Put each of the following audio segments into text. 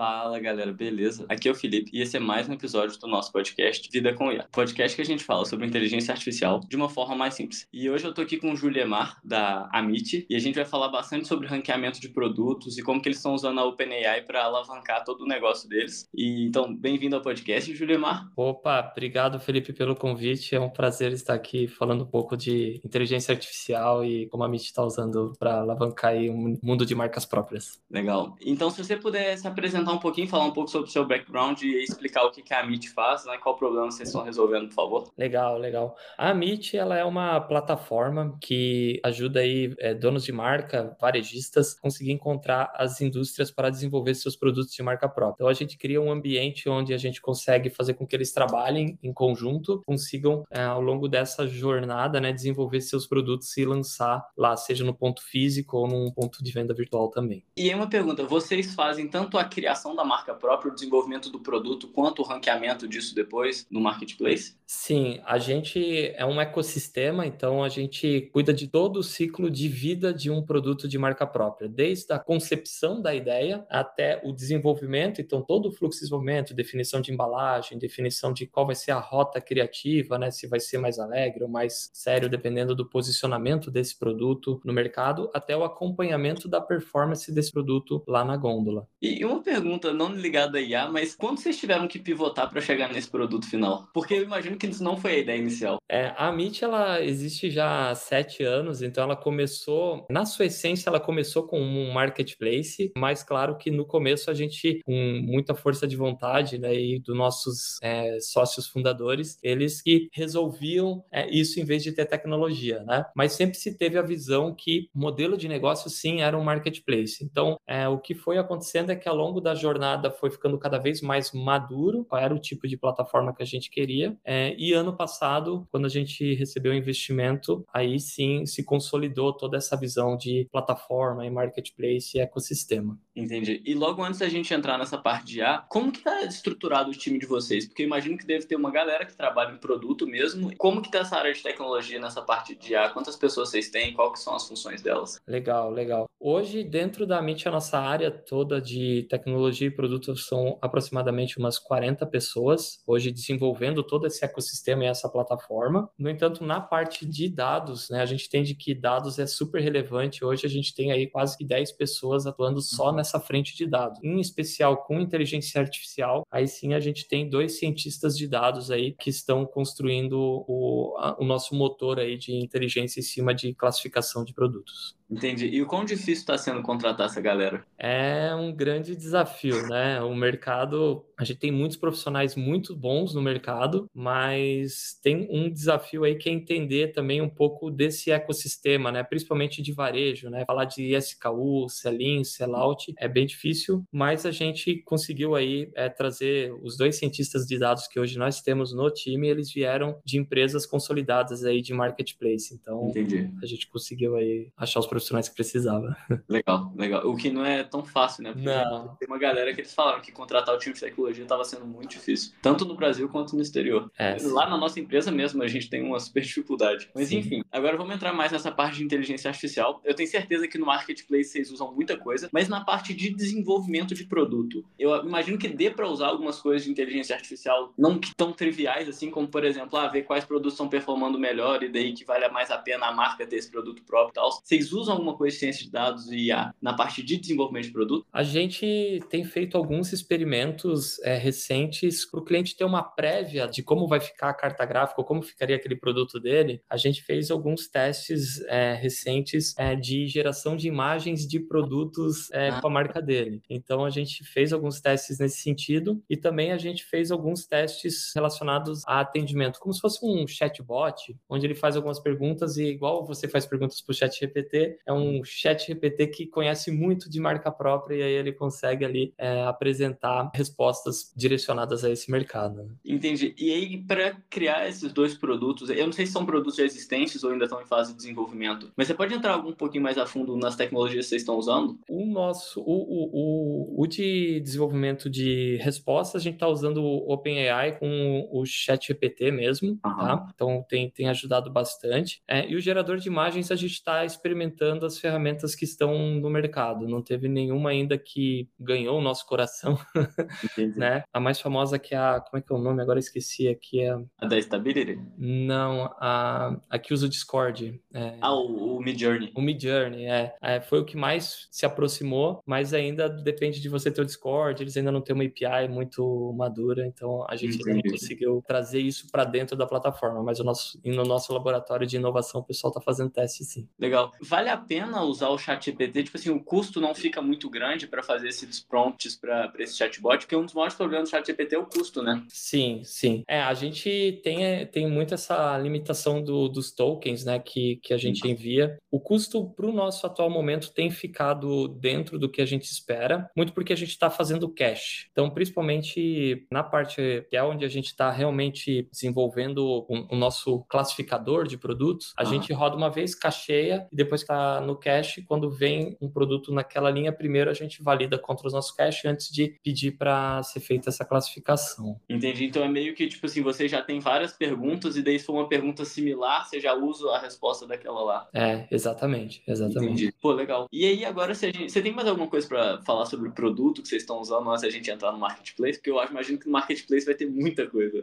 Fala galera, beleza? Aqui é o Felipe e esse é mais um episódio do nosso podcast Vida com IA. Podcast que a gente fala sobre inteligência artificial de uma forma mais simples. E hoje eu tô aqui com o Juliemar, da Amit, e a gente vai falar bastante sobre ranqueamento de produtos e como que eles estão usando a OpenAI para alavancar todo o negócio deles. E então, bem-vindo ao podcast, Juliemar. Opa, obrigado Felipe pelo convite. É um prazer estar aqui falando um pouco de inteligência artificial e como a Amit está usando para alavancar aí um mundo de marcas próprias. Legal. Então, se você puder se apresentar um pouquinho, falar um pouco sobre o seu background e explicar o que, que a Amit faz, né? qual problema vocês estão resolvendo, por favor. Legal, legal. A Amit, ela é uma plataforma que ajuda aí é, donos de marca, varejistas, conseguir encontrar as indústrias para desenvolver seus produtos de marca própria. Então, a gente cria um ambiente onde a gente consegue fazer com que eles trabalhem em conjunto, consigam, é, ao longo dessa jornada, né, desenvolver seus produtos e lançar lá, seja no ponto físico ou num ponto de venda virtual também. E aí uma pergunta, vocês fazem tanto a criação da marca própria, o desenvolvimento do produto, quanto o ranqueamento disso depois no marketplace? Sim, a gente é um ecossistema, então a gente cuida de todo o ciclo de vida de um produto de marca própria, desde a concepção da ideia até o desenvolvimento, então todo o fluxo de desenvolvimento, definição de embalagem, definição de qual vai ser a rota criativa, né, se vai ser mais alegre ou mais sério, dependendo do posicionamento desse produto no mercado, até o acompanhamento da performance desse produto lá na gôndola. E uma pergunta não ligada a IA, mas quando vocês tiveram que pivotar para chegar nesse produto final? Porque eu imagino que isso não foi a ideia inicial. É, a Meet, ela existe já há sete anos, então ela começou, na sua essência, ela começou com um marketplace, mas claro que no começo a gente, com muita força de vontade, né, e dos nossos é, sócios fundadores, eles que resolviam é, isso em vez de ter tecnologia, né? Mas sempre se teve a visão que modelo de negócio, sim, era um marketplace. Então, é, o que foi acontecendo é que ao longo da jornada foi ficando cada vez mais maduro qual era o tipo de plataforma que a gente queria. É, e ano passado, quando a gente recebeu o investimento, aí sim se consolidou toda essa visão de plataforma e marketplace e ecossistema. Entendi. E logo antes da gente entrar nessa parte de A, como que está estruturado o time de vocês? Porque eu imagino que deve ter uma galera que trabalha em produto mesmo. Como que está essa área de tecnologia nessa parte de A? Quantas pessoas vocês têm? Quais são as funções delas? Legal, legal. Hoje, dentro da MIT, a nossa área toda de tecnologia e produtos são aproximadamente umas 40 pessoas, hoje desenvolvendo todo esse ecossistema e essa plataforma. No entanto, na parte de dados, né, a gente entende que dados é super relevante. Hoje a gente tem aí quase que 10 pessoas atuando só nessa frente de dados. Em especial com inteligência artificial, aí sim a gente tem dois cientistas de dados aí que estão construindo o, a, o nosso motor aí de inteligência em cima de classificação de produtos. Entendi. E o quão difícil está sendo contratar essa galera? É um grande desafio, né? O mercado, a gente tem muitos profissionais muito bons no mercado, mas tem um desafio aí que é entender também um pouco desse ecossistema, né? Principalmente de varejo, né? Falar de SKU, sell-in, sell-out é bem difícil, mas a gente conseguiu aí é, trazer os dois cientistas de dados que hoje nós temos no time, eles vieram de empresas consolidadas aí de marketplace. Então, Entendi. a gente conseguiu aí achar os profissionais que precisava. Legal, legal. O que não é tão fácil, né? Porque não. tem uma galera que eles falaram que contratar o time de tecnologia estava sendo muito difícil, tanto no Brasil quanto no exterior. É, Lá na nossa empresa mesmo a gente tem uma super dificuldade. Mas Sim. enfim, agora vamos entrar mais nessa parte de inteligência artificial. Eu tenho certeza que no marketplace vocês usam muita coisa, mas na parte de desenvolvimento de produto, eu imagino que dê para usar algumas coisas de inteligência artificial não tão triviais assim, como por exemplo, ah, ver quais produtos estão performando melhor e daí que vale mais a pena a marca ter esse produto próprio e tal. Vocês usam alguma coisa de ciência de dados e IA na parte de desenvolvimento de produto? A gente tem feito alguns experimentos é, recentes para o cliente ter uma prévia de como vai ficar a carta gráfica ou como ficaria aquele produto dele. A gente fez alguns testes é, recentes é, de geração de imagens de produtos Ah. com a marca dele. Então a gente fez alguns testes nesse sentido e também a gente fez alguns testes relacionados a atendimento, como se fosse um chatbot, onde ele faz algumas perguntas e igual você faz perguntas para o chat GPT, é um chat GPT que conhece muito de marca própria e aí ele consegue ali é, apresentar respostas direcionadas a esse mercado. né? Entendi. E aí, para criar esses dois produtos, eu não sei se são produtos já existentes ou ainda estão em fase de desenvolvimento, mas você pode entrar um pouquinho mais a fundo nas tecnologias que vocês estão usando? O nosso, o, o, o, o de desenvolvimento de respostas, a gente está usando o OpenAI com o ChatGPT mesmo, Aham. tá? Então tem, tem ajudado bastante. É, e o gerador de imagens a gente está experimentando testando as ferramentas que estão no mercado. Não teve nenhuma ainda que ganhou o nosso coração, né? A mais famosa que é a, como é que é o nome? Agora esqueci aqui é a da Stability. Não, a, a que usa o Discord. É... Ah, o, o Midjourney. O Midjourney, é. é. Foi o que mais se aproximou, mas ainda depende de você ter o Discord. Eles ainda não têm uma API muito madura, então a gente Entendi. ainda não conseguiu trazer isso para dentro da plataforma. Mas o nosso, no nosso laboratório de inovação, o pessoal está fazendo teste sim. Legal. Vale a pena usar o ChatGPT? Tipo assim, o custo não fica muito grande para fazer esses prompts para esse chatbot, porque um dos maiores problemas do ChatGPT é o custo, né? Sim, sim. É, a gente tem, tem muito essa limitação do, dos tokens, né, que, que a gente envia. O custo para o nosso atual momento tem ficado dentro do que a gente espera, muito porque a gente está fazendo cache. Então, principalmente na parte que é onde a gente está realmente desenvolvendo o, o, nosso classificador de produtos, a ah. gente roda uma vez cacheia e depois no cache, quando vem um produto naquela linha, primeiro a gente valida contra os nossos cache antes de pedir para ser feita essa classificação. Entendi. Então é meio que tipo assim, você já tem várias perguntas e daí se for uma pergunta similar, você já usa a resposta daquela lá. É, exatamente, exatamente. Entendi. Pô, legal. E aí agora se gente... você tem mais alguma coisa para falar sobre o produto que vocês estão usando antes da gente entrar no marketplace? Porque eu imagino que no marketplace vai ter muita coisa.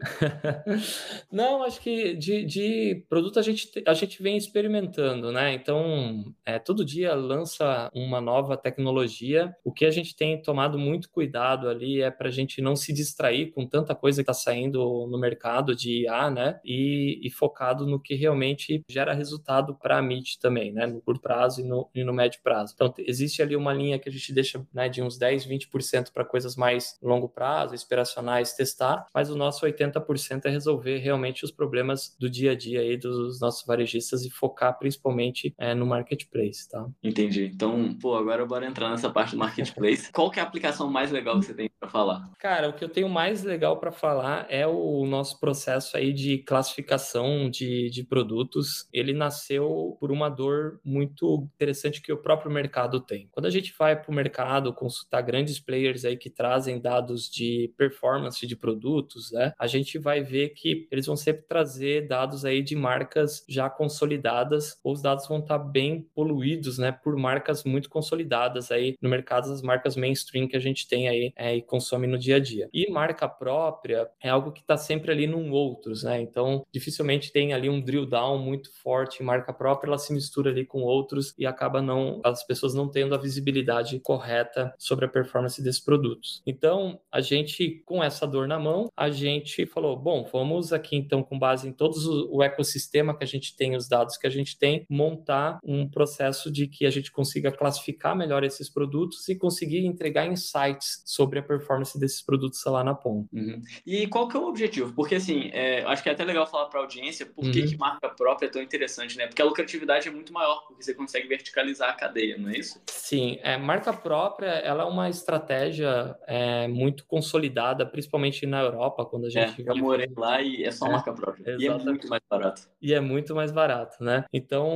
Não, acho que de, de produto a gente, a gente vem experimentando, né? Então, é, todo dia lança uma nova tecnologia. O que a gente tem tomado muito cuidado ali é para a gente não se distrair com tanta coisa que está saindo no mercado de IA, né? E, e, focado no que realmente gera resultado para a MIT também, né? No curto prazo e no, e no médio prazo. Então, existe ali uma linha que a gente deixa né, de uns 10, 20% para coisas mais longo prazo, inspiracionais, testar, mas o nosso 80% é resolver realmente os problemas do dia a dia aí dos nossos varejistas e focar principalmente é, no marketplace, tá? Entendi. Então, pô, agora bora entrar nessa parte do marketplace. Qual que é a aplicação mais legal que você tem para falar? Cara, o que eu tenho mais legal para falar é o nosso processo aí de classificação de, de produtos. Ele nasceu por uma dor muito interessante que o próprio mercado tem. Quando a gente vai para o mercado consultar grandes players aí que trazem dados de performance de produtos, né, a gente vai ver que eles vão sempre trazer dados aí de marcas já consolidadas, ou os dados vão estar bem poluídos, né, por marcas muito consolidadas aí no mercado, as marcas mainstream que a gente tem aí é, e consome no dia a dia. E marca própria é algo que está sempre ali num outros, né? Então, dificilmente tem ali um drill down muito forte em marca própria, ela se mistura ali com outros e acaba não as pessoas não tendo a visibilidade correta sobre a performance desses produtos. Então, a gente com essa dor na mão, a gente falou, bom, vamos aqui então com base em todos o ecossistema que a gente tem, os dados que a gente tem, montar um processo de que a gente consiga classificar melhor esses produtos e conseguir entregar insights sobre a performance desses produtos lá na ponta. Uhum. E qual que é o objetivo? Porque assim, é, acho que é até legal falar para a audiência por uhum. que, que marca própria é tão interessante, né? Porque a lucratividade é muito maior, porque você consegue verticalizar a cadeia, não é isso? Sim, é, marca própria ela é uma estratégia é, muito consolidada, principalmente na Europa, quando a gente. É, eu morei lá e é só é, marca própria. Exatamente. E é muito mais barato. E é muito mais barato, né? Então,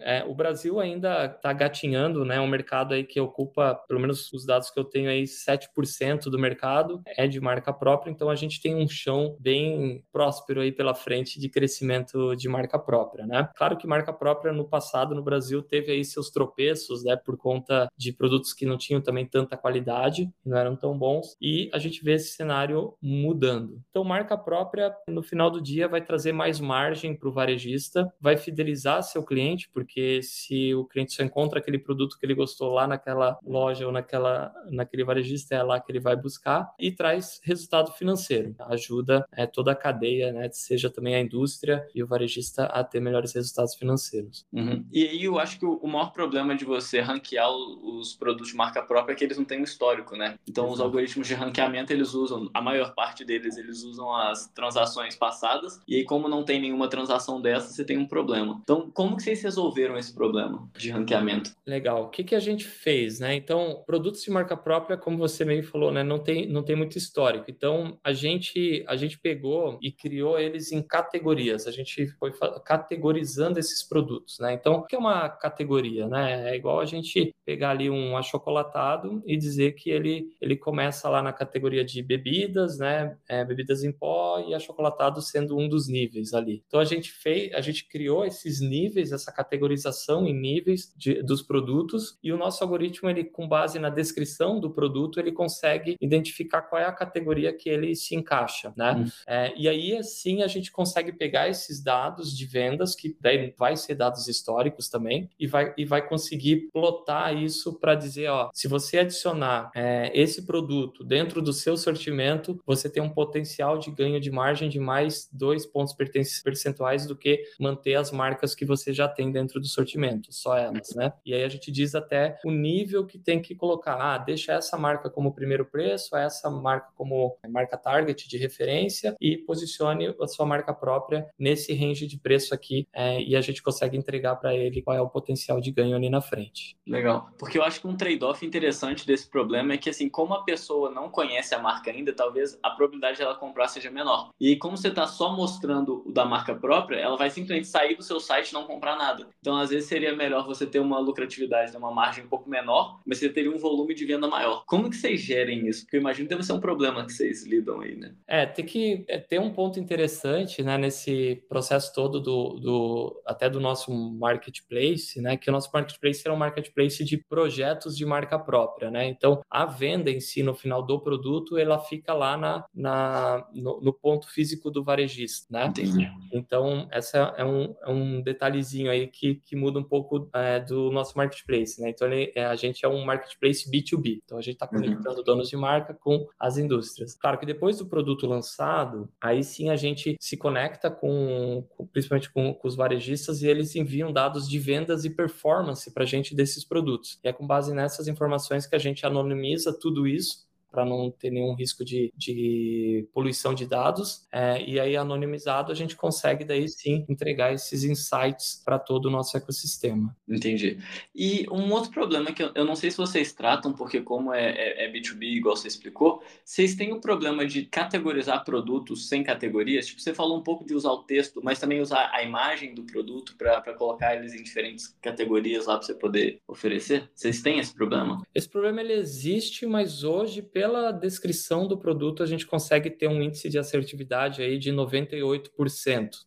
é, o Brasil ainda está gatinhando, né? Um mercado aí que ocupa, pelo menos os dados que eu tenho aí, 7% do mercado é de marca própria, então a gente tem um chão bem próspero aí pela frente de crescimento de marca própria, né? Claro que marca própria no passado no Brasil teve aí seus tropeços, né? Por conta de produtos que não tinham também tanta qualidade, não eram tão bons, e a gente vê esse cenário mudando. Então, marca própria, no final do dia, vai trazer mais margem para o varejista, vai fidelizar seu cliente, porque se o cliente só encontra aquele produto que ele gostou lá naquela loja ou naquela, naquele varejista, é lá que ele vai buscar, e traz resultado financeiro. Ajuda é, toda a cadeia, né, seja também a indústria e o varejista a ter melhores resultados financeiros. Uhum. E aí eu acho que o maior problema de você ranquear os produtos de marca própria é que eles não têm um histórico, né? Então Exato. os algoritmos de ranqueamento eles usam, a maior parte deles eles usam as transações passadas e aí como não tem nenhuma transação dessa, você tem um problema. Então como que vocês resolveram esse problema de ranqueamento? Legal. O que que a gente fez, né? Então produtos de marca própria, como você meio falou, né, não tem não tem muito histórico. Então a gente a gente pegou e criou eles em categorias. A gente foi categorizando esses produtos, né? Então o que é uma categoria, né? É igual a gente pegar ali um achocolatado e dizer que ele ele começa lá na categoria de bebidas, né? É, bebidas em pó e achocolatado sendo um dos níveis ali. Então a gente fez, a gente criou esses níveis, essa categorização em níveis de, dos produtos e o nosso algoritmo, ele com base na descrição do produto, ele consegue identificar qual é a categoria que ele se encaixa, né? Hum. É, e aí, assim, a gente consegue pegar esses dados de vendas, que daí vai ser dados históricos também, e vai, e vai conseguir plotar isso para dizer, ó, se você adicionar é, esse produto dentro do seu sortimento, você tem um potencial de ganho de margem de mais dois pontos percentuais do que manter as marcas que você já tem dentro do sortimento, só elas, né? E aí a gente diz até o nível que tem que colocar. Ah, deixa essa marca como primeiro preço, essa marca como marca target de referência e posicione a sua marca própria nesse range de preço aqui é, e a gente consegue entregar para ele qual é o potencial de ganho ali na frente. Legal, porque eu acho que um trade-off interessante desse problema é que assim, como a pessoa não conhece a marca ainda, talvez a probabilidade de ela comprar seja menor. E como você está só mostrando o da marca própria, ela vai simplesmente sair do seu site e não comprar nada. Então, às vezes seria melhor você ter uma lucratividade, né, uma margem um pouco menor, mas você teria um volume de venda maior. Como que vocês gerem isso? Porque eu imagino que deve ser um problema que vocês lidam aí, né? É, tem que é, ter um ponto interessante, né, nesse processo todo do, do até do nosso marketplace, né, que o nosso marketplace é um marketplace de projetos de marca própria, né? Então, a venda em si no final do produto, ela fica lá na, na no, no ponto físico do varejista, né? Entendi. Então, essa é um, é um detalhezinho aí que, que muda um pouco é, do nosso marketplace, né? Então, ele, é, a gente é um marketplace B2B. Então, a gente está uhum. conectando uhum. donos de marca com as indústrias. Claro que depois do produto lançado, aí sim a gente se conecta com, com principalmente com, com, os varejistas e eles enviam dados de vendas e performance para a gente desses produtos. E é com base nessas informações que a gente anonimiza tudo isso para não ter nenhum risco de, de poluição de dados. É, e aí, anonimizado, a gente consegue daí sim entregar esses insights para todo o nosso ecossistema. Entendi. E um outro problema que eu, eu não sei se vocês tratam, porque como é, é, é, B2B, igual você explicou, vocês têm o problema de categorizar produtos sem categorias? Tipo, você falou um pouco de usar o texto, mas também usar a imagem do produto para colocar eles em diferentes categorias lá para você poder oferecer? Vocês têm esse problema? Esse problema ele existe, mas hoje, pelo pela descrição do produto, a gente consegue ter um índice de assertividade aí de 98%,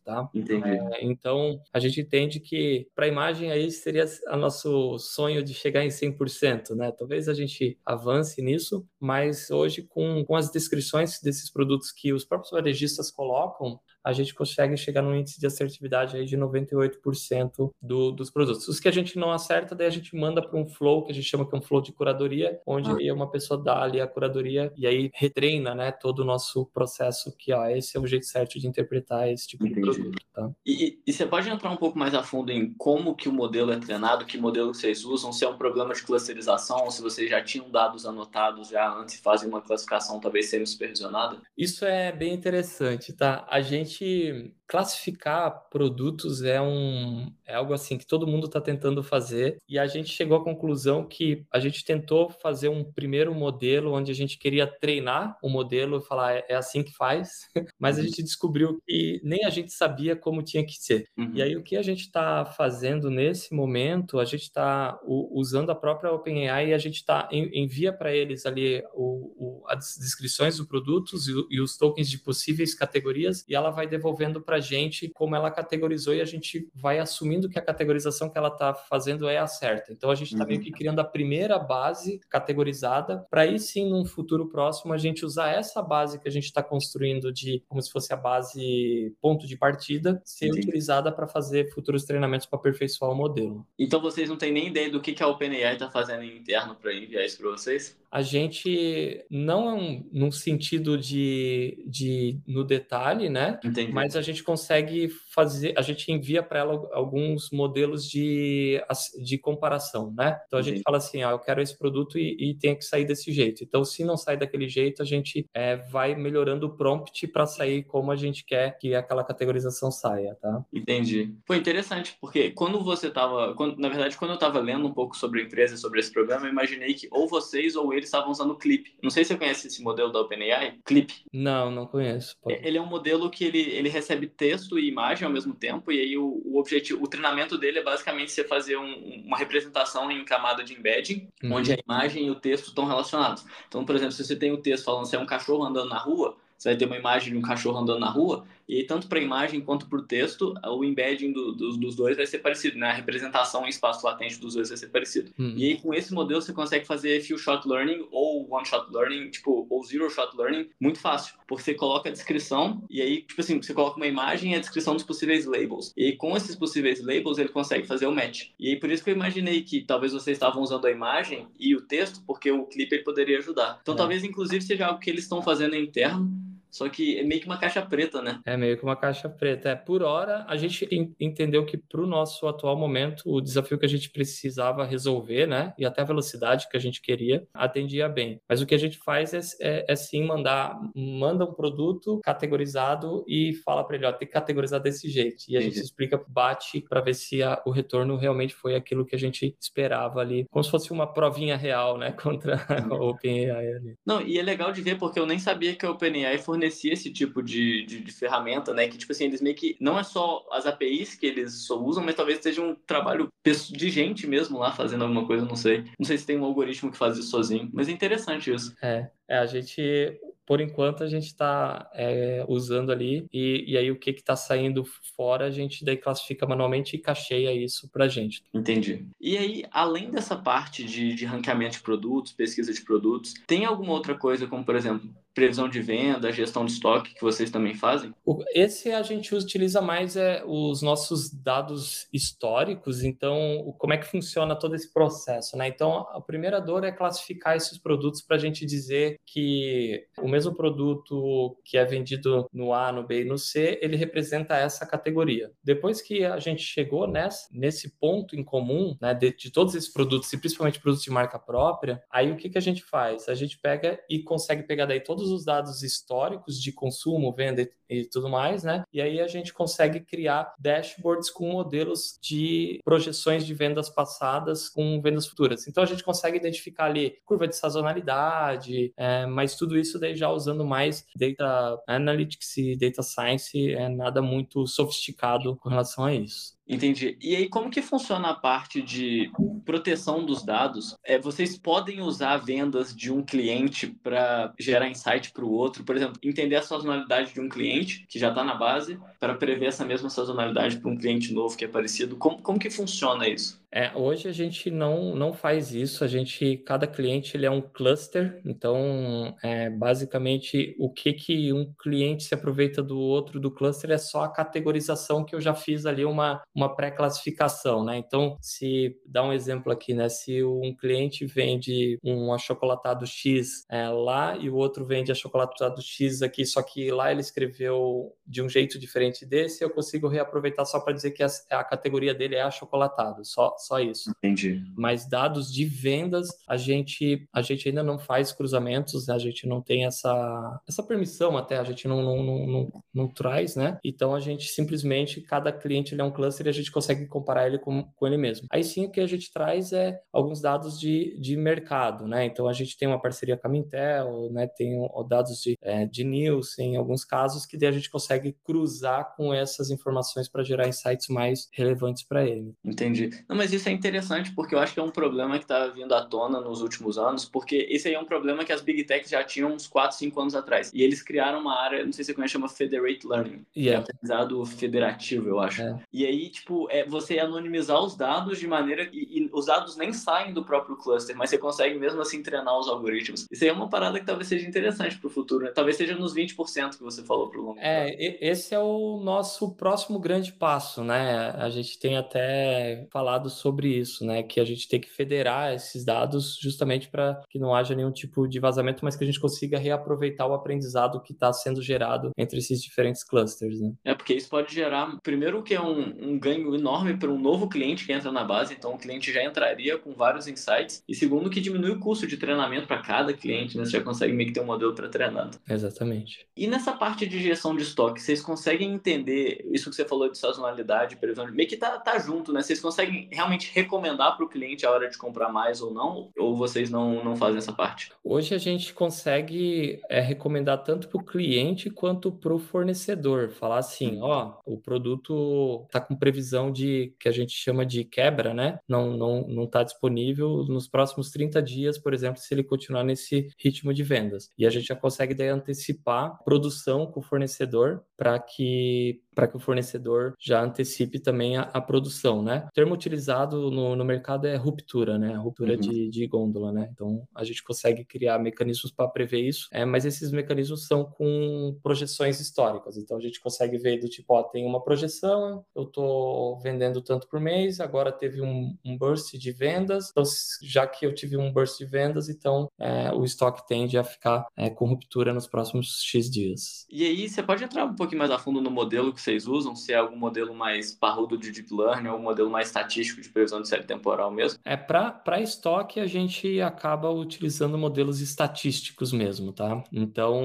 tá? Entendi. É, então, a gente entende que para a imagem aí seria o nosso sonho de chegar em 100%, né? Talvez a gente avance nisso, mas hoje com, com as descrições desses produtos que os próprios varejistas colocam, a gente consegue chegar num índice de assertividade aí de 98% do, dos produtos. Os que a gente não acerta, daí a gente manda para um flow, que a gente chama que é um flow de curadoria, onde ah. uma pessoa dá ali a curadoria e aí retreina, né, todo o nosso processo que, ó, esse é o jeito certo de interpretar esse tipo Entendi. de produto, tá? E, e, você pode entrar um pouco mais a fundo em como que o modelo é treinado, que modelo vocês usam, se é um problema de clusterização, ou se vocês já tinham dados anotados já antes e fazem uma classificação talvez semi-supervisionada? Isso é bem interessante, tá? A gente gente classificar produtos é um é algo assim que todo mundo está tentando fazer e a gente chegou à conclusão que a gente tentou fazer um primeiro modelo onde a gente queria treinar o modelo e falar é, é assim que faz, mas a uhum. gente descobriu que nem a gente sabia como tinha que ser. Uhum. E aí o que a gente está fazendo nesse momento, a gente está usando a própria OpenAI e a gente está envia para eles ali o, o, as descrições dos produtos e, e os tokens de possíveis categorias e ela vai devolvendo para a gente como ela categorizou e a gente vai assumindo que a categorização que ela está fazendo é a certa. Então a gente está uhum. meio que criando a primeira base categorizada para aí sim, num futuro próximo, a gente usar essa base que a gente está construindo de como se fosse a base ponto de partida, ser Entendi. utilizada para fazer futuros treinamentos para aperfeiçoar o modelo. Então vocês não têm nem ideia do que, que a OpenAI está fazendo interno para enviar isso para vocês? a gente não é um, num sentido de, de no detalhe, né? Entendi. Mas a gente consegue fazer, a gente envia para ela alguns modelos de, de comparação, né? Então a Entendi. gente fala assim, ah, eu quero esse produto e, e tem que sair desse jeito. Então se não sair daquele jeito, a gente é, vai melhorando o prompt para sair como a gente quer que aquela categorização saia, tá? Entendi. Foi interessante porque quando você estava, na verdade, quando eu estava lendo um pouco sobre a empresa, sobre esse programa, eu imaginei que ou vocês ou eles estavam usando Clip. Não sei se você conhece esse modelo da OpenAI, Clip. Não, não conheço. Pode. Ele é um modelo que ele, ele recebe texto e imagem ao mesmo tempo, e aí o, o objetivo, o treinamento dele é basicamente você fazer um, uma representação em camada de embedding, uhum. onde a imagem e o texto estão relacionados. Então, por exemplo, se você tem o texto falando se é um cachorro andando na rua, você vai ter uma imagem de um cachorro andando na rua, e tanto para a imagem quanto para o texto, o embedding do, do, dos dois vai ser parecido, né? A representação em espaço latente dos dois vai ser parecido. Hum. E aí, com esse modelo, você consegue fazer few shot learning ou one shot learning, tipo, ou zero shot learning, muito fácil. Porque você coloca a descrição, e aí, tipo assim, você coloca uma imagem e a descrição dos possíveis labels. E aí, com esses possíveis labels, ele consegue fazer o match. E aí, por isso que eu imaginei que talvez vocês estavam usando a imagem e o texto, porque o clipe poderia ajudar. Então, é. talvez, inclusive, seja algo que eles estão fazendo interno só que é meio que uma caixa preta, né? É meio que uma caixa preta. É, por hora, a gente entendeu que para o nosso atual momento, o desafio que a gente precisava resolver, né? E até a velocidade que a gente queria, atendia bem. Mas o que a gente faz é, é, é sim mandar, manda um produto categorizado e fala para ele, ó, tem que categorizar desse jeito. E a Entendi. gente explica, bate para ver se a, o retorno realmente foi aquilo que a gente esperava ali. Como se fosse uma provinha real, né? Contra o OpenAI ali. Não, e é legal de ver porque eu nem sabia que a OpenAI fornecia fornecia esse tipo de, de, de, ferramenta, né? Que, tipo assim, eles meio que. Não é só as APIs que eles só usam, mas talvez seja um trabalho de gente mesmo lá fazendo alguma coisa, não sei. Não sei se tem um algoritmo que faz isso sozinho, mas é interessante isso. É, é a gente por enquanto a gente está é, usando ali e, e, aí o que está saindo fora a gente daí classifica manualmente e cacheia isso para a gente. Entendi. E aí, além dessa parte de, de ranqueamento de produtos, pesquisa de produtos, tem alguma outra coisa, como por exemplo, previsão de venda, gestão de estoque, que vocês também fazem? Esse a gente utiliza mais é, os nossos dados históricos, então como é que funciona todo esse processo, né? Então a primeira dor é classificar esses produtos para a gente dizer que o mesmo produto que é vendido no A, no B e no C, ele representa essa categoria. Depois que a gente chegou nessa, nesse ponto em comum, né, de, de todos esses produtos e principalmente produtos de marca própria, aí o que, que a gente faz? A gente pega e consegue pegar daí todos todos os dados históricos de consumo, venda e tudo mais, né? E aí a gente consegue criar dashboards com modelos de projeções de vendas passadas com vendas futuras. Então a gente consegue identificar ali curva de sazonalidade, é, mas tudo isso daí já usando mais data analytics e data science, é nada muito sofisticado com relação a isso. Entendi. E aí, como que funciona a parte de proteção dos dados? É, vocês podem usar vendas de um cliente para gerar insight para o outro? Por exemplo, entender a sazonalidade de um cliente que já está na base para prever essa mesma sazonalidade para um cliente novo que é parecido. Como, como que funciona isso? É, hoje a gente não, não faz isso, a gente, cada cliente ele é um cluster, então é, basicamente o que, que um cliente se aproveita do outro do cluster é só a categorização que eu já fiz ali uma, uma pré-classificação, né? Então, se dá um exemplo aqui, né? Se um cliente vende um achocolatado X é, lá e o outro vende achocolatado X aqui, só que lá ele escreveu de um jeito diferente desse, eu consigo reaproveitar só para dizer que a, a categoria dele é achocolatado, só só isso. Entendi. Mas dados de vendas, a gente, a gente ainda não faz cruzamentos, né? a gente não tem essa, essa permissão até, a gente não, não, não, não, não traz, né? Então a gente simplesmente, cada cliente ele é um cluster e a gente consegue comparar ele com, com ele mesmo. Aí sim o que a gente traz é alguns dados de, de mercado, né? Então a gente tem uma parceria com a Mintel, né? Tem dados de, é, de Nielsen, em alguns casos, que daí a gente consegue cruzar com essas informações para gerar insights mais relevantes para ele. Entendi. Não, mas mas isso é interessante porque eu acho que é um problema que está vindo à tona nos últimos anos, porque esse aí é um problema que as Big Techs já tinham uns 4, 5 anos atrás. E eles criaram uma área, não sei se você conhece, chama Federate Learning, yeah. que é aprendizado federativo, eu acho. É. E aí, tipo, é você anonimizar os dados de maneira que e os dados nem saem do próprio cluster, mas você consegue mesmo assim treinar os algoritmos. Isso aí é uma parada que talvez seja interessante para o futuro, né? Talvez seja nos 20% que você falou para o longo É, esse é o nosso próximo grande passo, né? A gente tem até falado sobre isso, né? Que a gente tem que federar esses dados justamente para que não haja nenhum tipo de vazamento, mas que a gente consiga reaproveitar o aprendizado que está sendo gerado entre esses diferentes clusters, né? É, porque isso pode gerar, primeiro, que é um, um ganho enorme para um novo cliente que entra na base, então o cliente já entraria com vários insights, e segundo, que diminui o custo de treinamento para cada cliente, né? Você já consegue meio que ter um modelo pré-treinado. Exatamente. E nessa parte de gestão de estoque, vocês conseguem entender isso que você falou de sazonalidade, previsão, meio que tá, tá junto, né? Vocês conseguem realmente recomendar para o cliente a hora de comprar mais ou não? Ou vocês não, não fazem essa parte? Hoje a gente consegue é, recomendar tanto para o cliente quanto para o fornecedor. Falar assim, ó, o produto está com previsão de que a gente chama de quebra, né? Não não não está disponível nos próximos 30 dias, por exemplo, se ele continuar nesse ritmo de vendas. E a gente já consegue daí antecipar produção com o fornecedor para que para que o fornecedor já antecipe também a, a produção, né? O termo utilizado no, no mercado é ruptura, né? Ruptura uhum. de, de gôndola, né? Então a gente consegue criar mecanismos para prever isso, é, mas esses mecanismos são com projeções históricas. Então a gente consegue ver do tipo, ó, tem uma projeção, eu estou vendendo tanto por mês, agora teve um, um, burst de vendas, então já que eu tive um burst de vendas, então é, o estoque tende a ficar é, com ruptura nos próximos X dias. E aí você pode entrar um pouquinho mais a fundo no modelo que vocês usam, se é algum modelo mais parrudo de deep learning ou um modelo mais estatístico de previsão de série temporal mesmo? É, para estoque a gente acaba utilizando modelos estatísticos mesmo, tá? Então,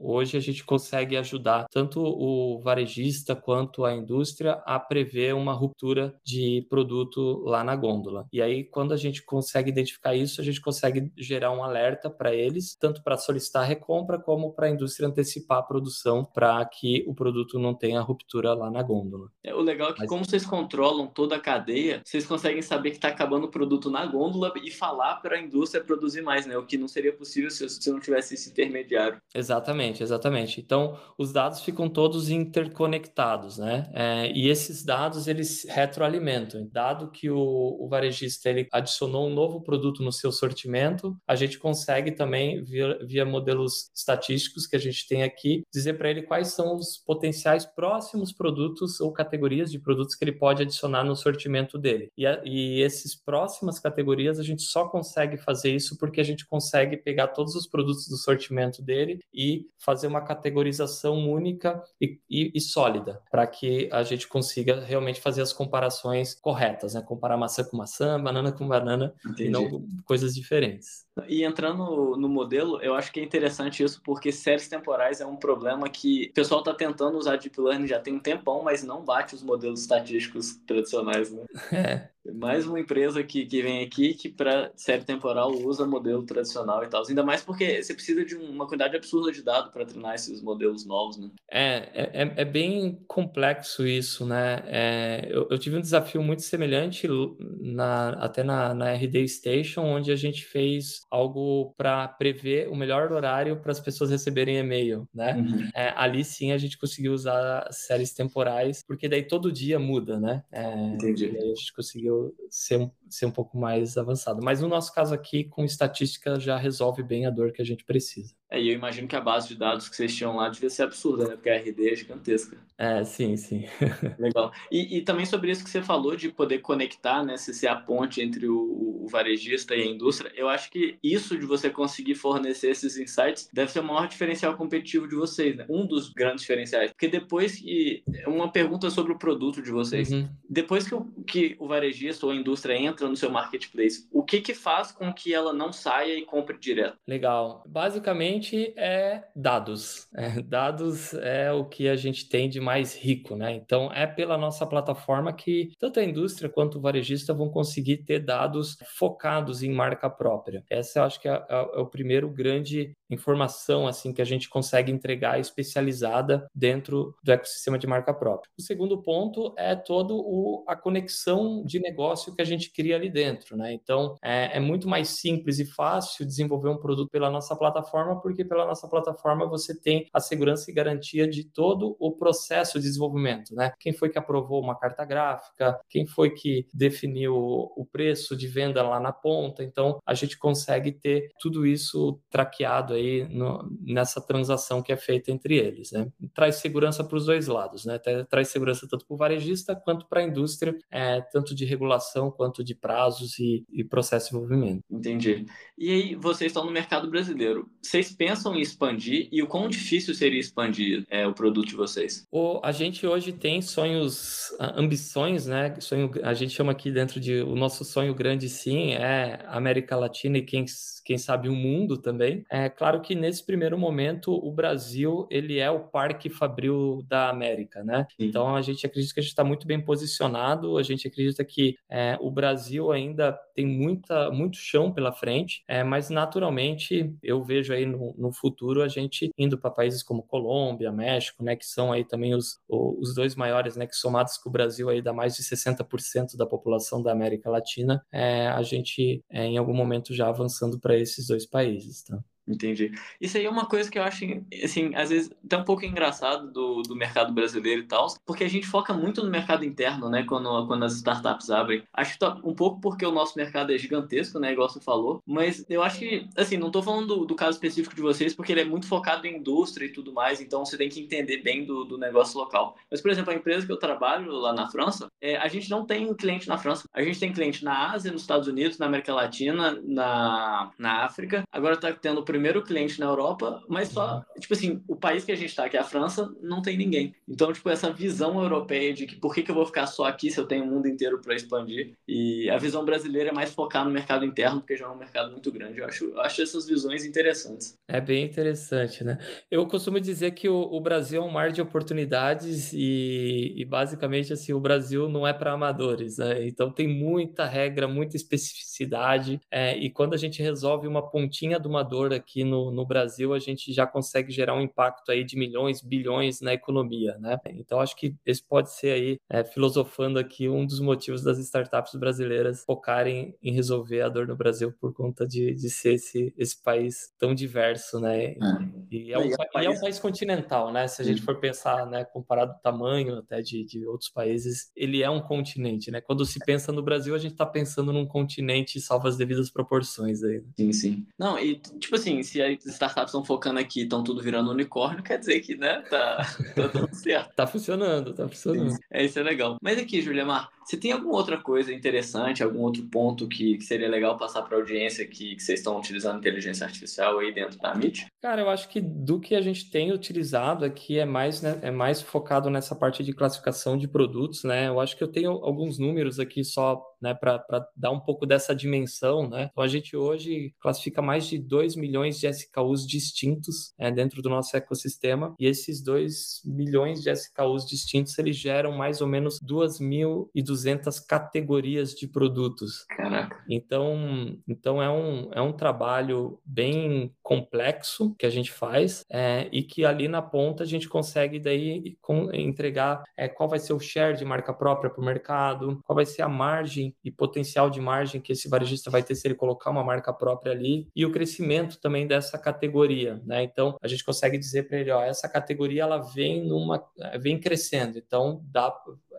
hoje a gente consegue ajudar tanto o varejista quanto a indústria a prever uma ruptura de produto lá na gôndola. E aí, quando a gente consegue identificar isso, a gente consegue gerar um alerta para eles, tanto para solicitar recompra como para a indústria antecipar a produção para que o produto não tenha ruptura ruptura lá na gôndola. É, o legal é que, Mas... como vocês controlam toda a cadeia, vocês conseguem saber que está acabando o produto na gôndola e falar para a indústria produzir mais, né? O que não seria possível se, se não tivesse esse intermediário. Exatamente, exatamente. Então, os dados ficam todos interconectados, né? É, e esses dados, eles retroalimentam. Dado que o, o varejista ele adicionou um novo produto no seu sortimento, a gente consegue também, via, via modelos estatísticos que a gente tem aqui, dizer para ele quais são os potenciais próximos próximos produtos ou categorias de produtos que ele pode adicionar no sortimento dele. E, a, e essas próximas categorias a gente só consegue fazer isso porque a gente consegue pegar todos os produtos do sortimento dele e fazer uma categorização única e, e, e sólida para que a gente consiga realmente fazer as comparações corretas, né? Comparar maçã com maçã, banana com banana Entendi. e não coisas diferentes. E entrando no modelo, eu acho que é interessante isso porque séries temporais é um problema que o pessoal está tentando usar Deep Learning já tem um tempão, mas não bate os modelos estatísticos tradicionais, né? É. Mais uma empresa que, que vem aqui que para série temporal usa modelo tradicional e tal. Ainda mais porque você precisa de uma quantidade absurda de dados para treinar esses modelos novos, né? É, é, é bem complexo isso, né? É, eu, eu, tive um desafio muito semelhante na, até na, na RD Station, onde a gente fez algo para prever o melhor horário para as pessoas receberem e-mail, né? Uhum. É, ali sim a gente conseguiu usar séries temporais, porque daí todo dia muda, né? É, Entendi. A gente conseguiu ser um, ser um pouco mais avançado. Mas no nosso caso aqui, com estatística, já resolve bem a dor que a gente precisa. É, e eu imagino que a base de dados que vocês tinham lá devia ser absurda, né? Porque a RD é gigantesca. É, sim, sim. Legal. E, e, também sobre isso que você falou de poder conectar, né? Se ser a ponte entre o, o, varejista e a indústria, eu acho que isso de você conseguir fornecer esses insights deve ser o maior diferencial competitivo de vocês, né? Um dos grandes diferenciais. Porque depois que. Uma pergunta sobre o produto de vocês. Uhum. Depois que o, que o varejista ou a indústria entra no seu marketplace, o que que faz com que ela não saia e compre direto? Legal. Basicamente, é dados. É, dados é o que a gente tem de mais rico, né? Então, é pela nossa plataforma que tanto a indústria quanto o varejista vão conseguir ter dados focados em marca própria. Essa eu acho que é, é, é o primeiro grande informação assim que a gente consegue entregar especializada dentro do ecossistema de marca própria. O segundo ponto é todo o, a conexão de negócio que a gente cria ali dentro, né? Então é, é muito mais simples e fácil desenvolver um produto pela nossa plataforma porque pela nossa plataforma você tem a segurança e garantia de todo o processo de desenvolvimento, né? Quem foi que aprovou uma carta gráfica, quem foi que definiu o preço de venda lá na ponta. Então a gente consegue ter tudo isso traqueado aí no, nessa transação que é feita entre eles. Né? Traz segurança para os dois lados, né? traz segurança tanto para o varejista quanto para a indústria, é, tanto de regulação quanto de prazos e, e processo de desenvolvimento. Entendi. E aí, vocês estão no mercado brasileiro. Vocês pensam em expandir e o quão difícil seria expandir é, o produto de vocês? O, a gente hoje tem sonhos, ambições, né? Sonho, a gente chama aqui dentro de o nosso sonho grande, sim, é América Latina e quem, quem sabe o mundo também. É claro que nesse primeiro momento o Brasil ele é o parque fabril da América, né? Sim. Então a gente acredita que a gente está muito bem posicionado. A gente acredita que é, o Brasil ainda tem muito muita, muito chão pela frente, é, mas naturalmente eu vejo aí no, no futuro a gente indo para países como Colômbia, México, né, que são aí também os, os dois maiores, né, que somados com o Brasil aí dá mais de 60% da população da América Latina, é, a gente é, em algum momento já avançando para esses dois países, tá? Entendi. Isso aí é uma coisa que eu acho, assim, às vezes até um pouco engraçado do, do mercado brasileiro e tal, porque a gente foca muito no mercado interno, né, quando, quando as startups abrem. Acho que tá um pouco porque o nosso mercado é gigantesco, né, igual você falou, mas eu acho que, assim, não tô falando do, do caso específico de vocês, porque ele é muito focado em indústria e tudo mais, então você tem que entender bem do, do negócio local. Mas, por exemplo, a empresa que eu trabalho lá na França, é, a gente não tem cliente na França, a gente tem cliente na Ásia, nos Estados Unidos, na América Latina, na, na África, agora tá tendo primeiro cliente na Europa, mas só, uhum. tipo assim, o país que a gente está, que é a França, não tem ninguém. Então, tipo, essa visão europeia de que por que, que eu vou ficar só aqui se eu tenho o mundo inteiro para expandir? E a visão brasileira é mais focar no mercado interno, porque já é um mercado muito grande. Eu acho, eu acho essas visões interessantes. É bem interessante, né? Eu costumo dizer que o, o Brasil é um mar de oportunidades e, e basicamente, assim, o Brasil não é para amadores, né? Então, tem muita regra, muita especificidade. É, e quando a gente resolve uma pontinha de uma dor aqui no, no Brasil, a gente já consegue gerar um impacto aí de milhões, bilhões na economia, né? Então, acho que esse pode ser aí, é, filosofando aqui, um dos motivos das startups brasileiras focarem em resolver a dor no Brasil por conta de, de ser esse, esse país tão diverso, né? E, é um, e, é, país... e é um país continental, né? Se a gente for pensar, né, comparado ao tamanho até de, de outros países, ele é um continente, né? Quando se pensa no Brasil, a gente está pensando num continente salvo as devidas proporções aí. Né? Sim, sim. Não, e tipo assim, se as startups estão focando aqui estão tudo virando unicórnio, quer dizer que, né, tá, tá tudo certo. tá funcionando, tá funcionando. É, isso é legal. Mas aqui, Juliamar, você tem alguma outra coisa interessante, algum outro ponto que, que seria legal passar para a audiência que, que vocês estão utilizando inteligência artificial aí dentro da MIT? Cara, eu acho que do que a gente tem utilizado aqui é mais, né, é mais focado nessa parte de classificação de produtos, né? Eu acho que eu tenho alguns números aqui só né, para dar um pouco dessa dimensão, né? Então a gente hoje classifica mais de 2 milhões de SKUs distintos é, dentro do nosso ecossistema e esses 2 milhões de SKUs distintos eles geram mais ou menos 2.200 categorias de produtos. Caraca. Então, então é um, é um trabalho bem complexo que a gente faz é, e que ali na ponta a gente consegue daí com, entregar é, qual vai ser o share de marca própria para o mercado, qual vai ser a margem e potencial de margem que esse varejista vai ter se ele colocar uma marca própria ali e o crescimento também dessa categoria, né? Então a gente consegue dizer para ele, ó, essa categoria ela vem numa vem crescendo, então dá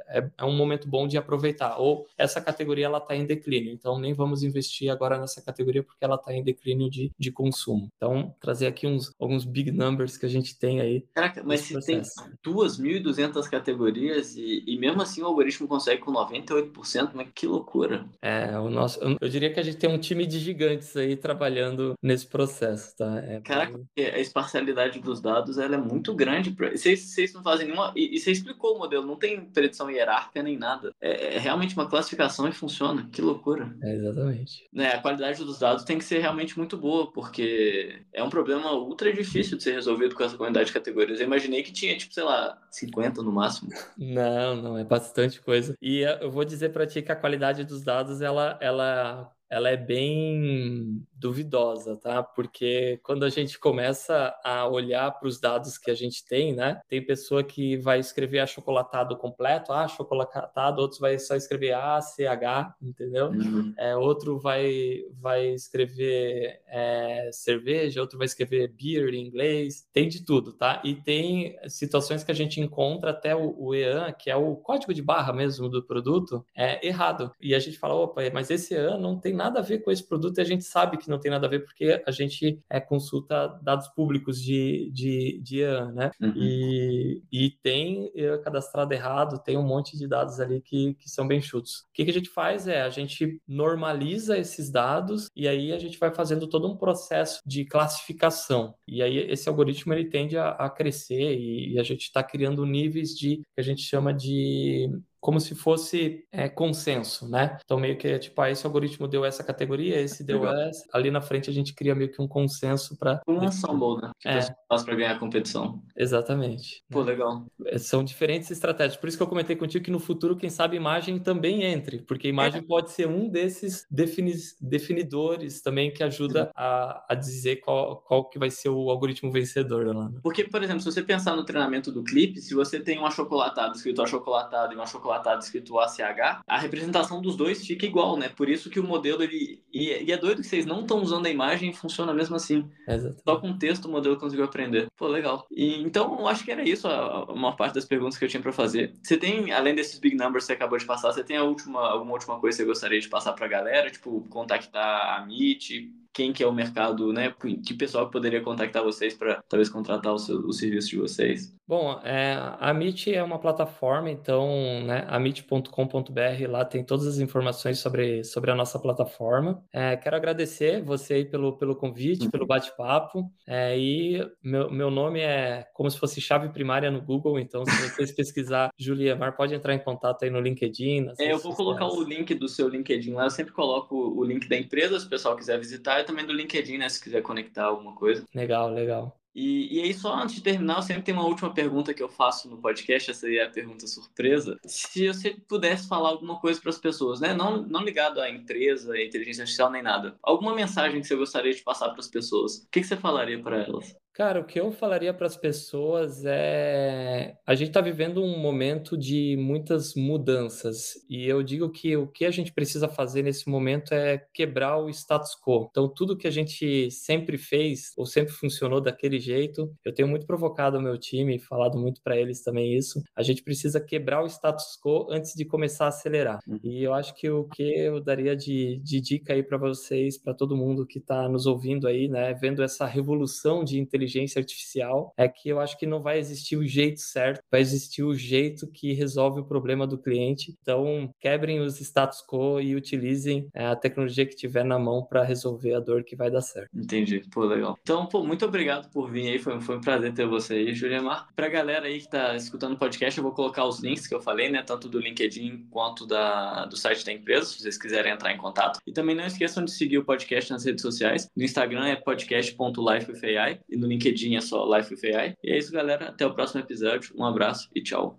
é, é, um momento bom de aproveitar. Ou essa categoria ela está em declínio, então nem vamos investir agora nessa categoria porque ela está em declínio de, de consumo. Então, trazer aqui uns alguns big numbers que a gente tem aí. Caraca, mas se processo. tem 2.200 categorias e, e mesmo assim o algoritmo consegue com 98%, mas que loucura. É, o nosso, eu diria que a gente tem um time de gigantes aí trabalhando nesse processo, tá? É Caraca, bem... a esparcialidade dos dados ela é muito grande. Pra... Vocês, vocês não fazem nenhuma. E, e você explicou o modelo, não tem predição hierárquica nem nada. É, é, realmente uma classificação e funciona. Que loucura. É, exatamente. Né, a qualidade dos dados tem que ser realmente muito boa, porque é um problema ultra difícil de ser resolvido com essa quantidade de categorias. Eu imaginei que tinha, tipo, sei lá, 50 no máximo. Não, não, é bastante coisa. E eu vou dizer para ti que a qualidade dos dados, ela, ela ela é bem duvidosa, tá? Porque quando a gente começa a olhar para os dados que a gente tem, né? Tem pessoa que vai escrever achocolatado completo, ah, achocolatado, outros vai só escrever A, C, H, entendeu? Uhum. É, outro vai, vai escrever é, cerveja, outro vai escrever beer em inglês, tem de tudo, tá? E tem situações que a gente encontra até o, o EAN, que é o código de barra mesmo do produto, é errado. E a gente fala, opa, mas esse EAN não tem nada a ver com esse produto e a gente sabe que não tem nada a ver porque a gente é, consulta dados públicos de, de, de EAN, né? Uhum. E, e tem EAN cadastrado errado, tem um monte de dados ali que, que são bem chutos. O que, que a gente faz é a gente normaliza esses dados e aí a gente vai fazendo todo um processo de classificação. E aí esse algoritmo ele tende a, a crescer e, e a gente está criando níveis de que a gente chama de como se fosse é, consenso, né? Então, meio que, tipo, ah, esse algoritmo deu essa categoria, esse deu Legal. essa. Ali na frente a gente cria meio que um consenso para. Um ensemble, né? Que é. faz para ganhar a competição. Exatamente. Pô, legal. É, são diferentes estratégias. Por isso que eu comentei contigo que no futuro, quem sabe, imagem também entre, porque imagem é. pode ser um desses defini definidores também que ajuda a, a dizer qual, qual que vai ser o algoritmo vencedor. Né? Porque, por exemplo, se você pensar no treinamento do clipe, se você tem um achocolatado escrito achocolatado e um achocolatado escrito ACH, a representação dos dois fica igual, né? Por isso que o modelo, ele... E, é doido que vocês não estão usando a imagem e funciona mesmo assim. Exatamente. Só com texto o modelo conseguiu aprender. Pô, legal. E, então, eu acho que era isso a, a maior parte das perguntas que eu tinha para fazer. Você tem, além desses big numbers que você acabou de passar, você tem a última, alguma última coisa que você gostaria de passar para a galera? Tipo, contactar a Meet, quem que é o mercado, né? Que pessoal poderia contactar vocês para talvez contratar o, seu, o serviço de vocês? Bom, é, a Meet é uma plataforma, então, né, amit.com.br, lá tem todas as informações sobre, sobre a nossa plataforma. É, quero agradecer você aí pelo, pelo convite, pelo bate-papo. É, e meu, meu nome é como se fosse chave primária no Google, então, se vocês pesquisar Juliemar, pode entrar em contato aí no LinkedIn. É, eu vou sociais. colocar o link do seu LinkedIn lá, eu sempre coloco o link da empresa, se o pessoal quiser visitar, também do LinkedIn, né, se quiser conectar alguma coisa. Legal, legal. E, e aí, só antes de terminar, eu sempre tenho uma última pergunta que eu faço no podcast, essa aí é a pergunta surpresa. Se você pudesse falar alguma coisa para as pessoas, né? Não, não ligado à empresa, à inteligência artificial nem nada. Alguma mensagem que você gostaria de passar para as pessoas, o que, que você falaria para elas? Cara, o que eu falaria para as pessoas é: a gente está vivendo um momento de muitas mudanças, e eu digo que o que a gente precisa fazer nesse momento é quebrar o status quo. Então, tudo que a gente sempre fez ou sempre funcionou daquele jeito, eu tenho muito provocado o meu time, falado muito para eles também isso. A gente precisa quebrar o status quo antes de começar a acelerar. Uhum. E eu acho que o que eu daria de, de dica aí para vocês, para todo mundo que está nos ouvindo aí, né, vendo essa revolução de inteligência inteligência artificial é que eu acho que não vai existir o jeito certo, vai existir o jeito que resolve o problema do cliente. Então, quebrem os status quo e utilizem é, a tecnologia que tiver na mão para resolver a dor que vai dar certo. Entendi. Pô, legal. Então, pô, muito obrigado por vir aí. Foi, foi um prazer ter você aí, Juliamar. Pra galera aí que tá escutando o podcast, eu vou colocar os links que eu falei, né? Tanto do LinkedIn quanto da, do site da empresa, se vocês quiserem entrar em contato. E também não esqueçam de seguir o podcast nas redes sociais. No Instagram é podcast.lifewithai e no LinkedIn é só Life with AI. E é isso, galera. Até o próximo episódio. Um abraço e tchau.